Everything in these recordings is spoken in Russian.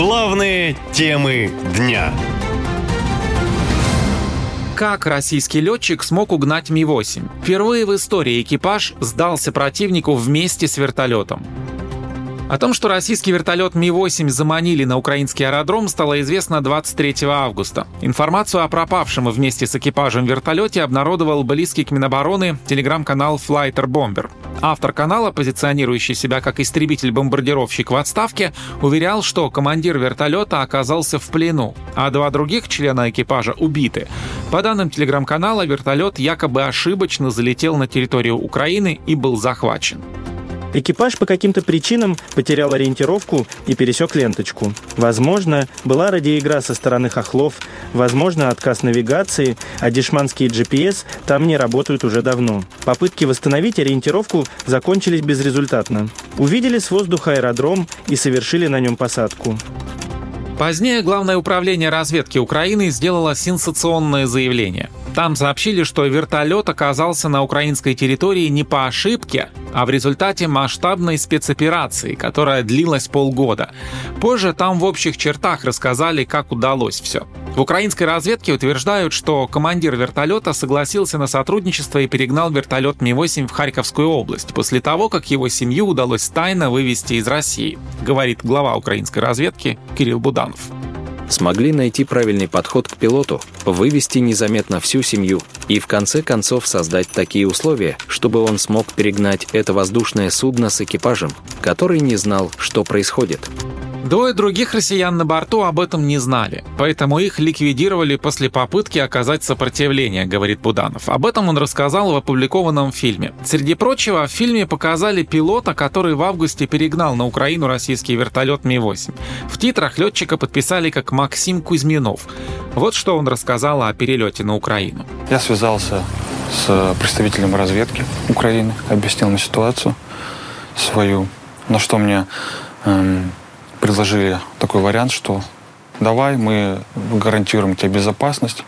Главные темы дня. Как российский летчик смог угнать Ми-8? Впервые в истории экипаж сдался противнику вместе с вертолетом. О том, что российский вертолет Ми-8 заманили на украинский аэродром, стало известно 23 августа. Информацию о пропавшем вместе с экипажем вертолете обнародовал близкий к Минобороны телеграм-канал Flighter Bomber. Автор канала, позиционирующий себя как истребитель-бомбардировщик в отставке, уверял, что командир вертолета оказался в плену, а два других члена экипажа убиты. По данным телеграм-канала, вертолет якобы ошибочно залетел на территорию Украины и был захвачен. Экипаж по каким-то причинам потерял ориентировку и пересек ленточку. Возможно, была радиоигра со стороны хохлов, возможно, отказ навигации, а дешманские GPS там не работают уже давно. Попытки восстановить ориентировку закончились безрезультатно. Увидели с воздуха аэродром и совершили на нем посадку. Позднее Главное управление разведки Украины сделало сенсационное заявление. Там сообщили, что вертолет оказался на украинской территории не по ошибке, а в результате масштабной спецоперации, которая длилась полгода. Позже там в общих чертах рассказали, как удалось все. В украинской разведке утверждают, что командир вертолета согласился на сотрудничество и перегнал вертолет Ми-8 в Харьковскую область после того, как его семью удалось тайно вывести из России, говорит глава украинской разведки Кирилл Буданов смогли найти правильный подход к пилоту, вывести незаметно всю семью и в конце концов создать такие условия, чтобы он смог перегнать это воздушное судно с экипажем, который не знал, что происходит. Двое других россиян на борту об этом не знали, поэтому их ликвидировали после попытки оказать сопротивление, говорит Буданов. Об этом он рассказал в опубликованном фильме. Среди прочего, в фильме показали пилота, который в августе перегнал на Украину российский вертолет Ми-8. В титрах летчика подписали как Максим Кузьминов. Вот что он рассказал о перелете на Украину. Я связался с представителем разведки Украины, объяснил ему ситуацию свою, на что мне эм, предложили такой вариант, что давай мы гарантируем тебе безопасность,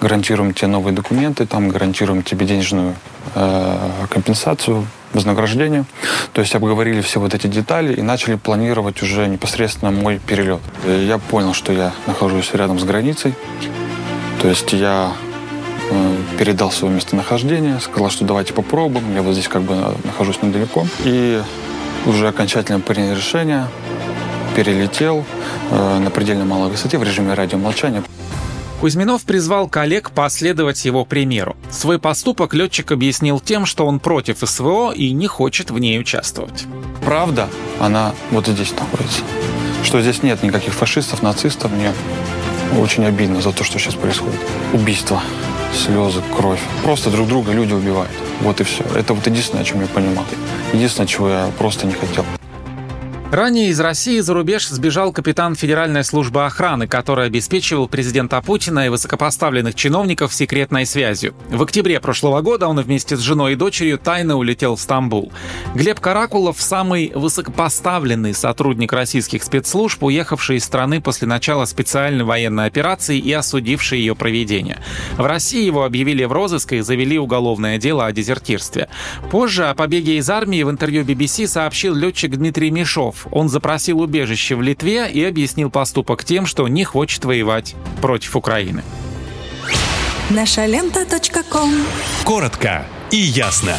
гарантируем тебе новые документы, там гарантируем тебе денежную э, компенсацию, вознаграждение. То есть обговорили все вот эти детали и начали планировать уже непосредственно мой перелет. Я понял, что я нахожусь рядом с границей. То есть я э, передал свое местонахождение, сказал, что давайте попробуем. Я вот здесь как бы нахожусь недалеко. И уже окончательно приняли решение перелетел э, на предельно малой высоте в режиме радиомолчания. Кузьминов призвал коллег последовать его примеру. Свой поступок летчик объяснил тем, что он против СВО и не хочет в ней участвовать. Правда, она вот здесь находится. Что здесь нет никаких фашистов, нацистов, мне очень обидно за то, что сейчас происходит. Убийство, слезы, кровь. Просто друг друга люди убивают. Вот и все. Это вот единственное, о чем я понимал. Единственное, чего я просто не хотел. Ранее из России за рубеж сбежал капитан Федеральной службы охраны, который обеспечивал президента Путина и высокопоставленных чиновников секретной связью. В октябре прошлого года он вместе с женой и дочерью тайно улетел в Стамбул. Глеб Каракулов – самый высокопоставленный сотрудник российских спецслужб, уехавший из страны после начала специальной военной операции и осудивший ее проведение. В России его объявили в розыск и завели уголовное дело о дезертирстве. Позже о побеге из армии в интервью BBC сообщил летчик Дмитрий Мишов, Он запросил убежище в Литве и объяснил поступок тем, что не хочет воевать против Украины. Наша лента. Коротко и ясно.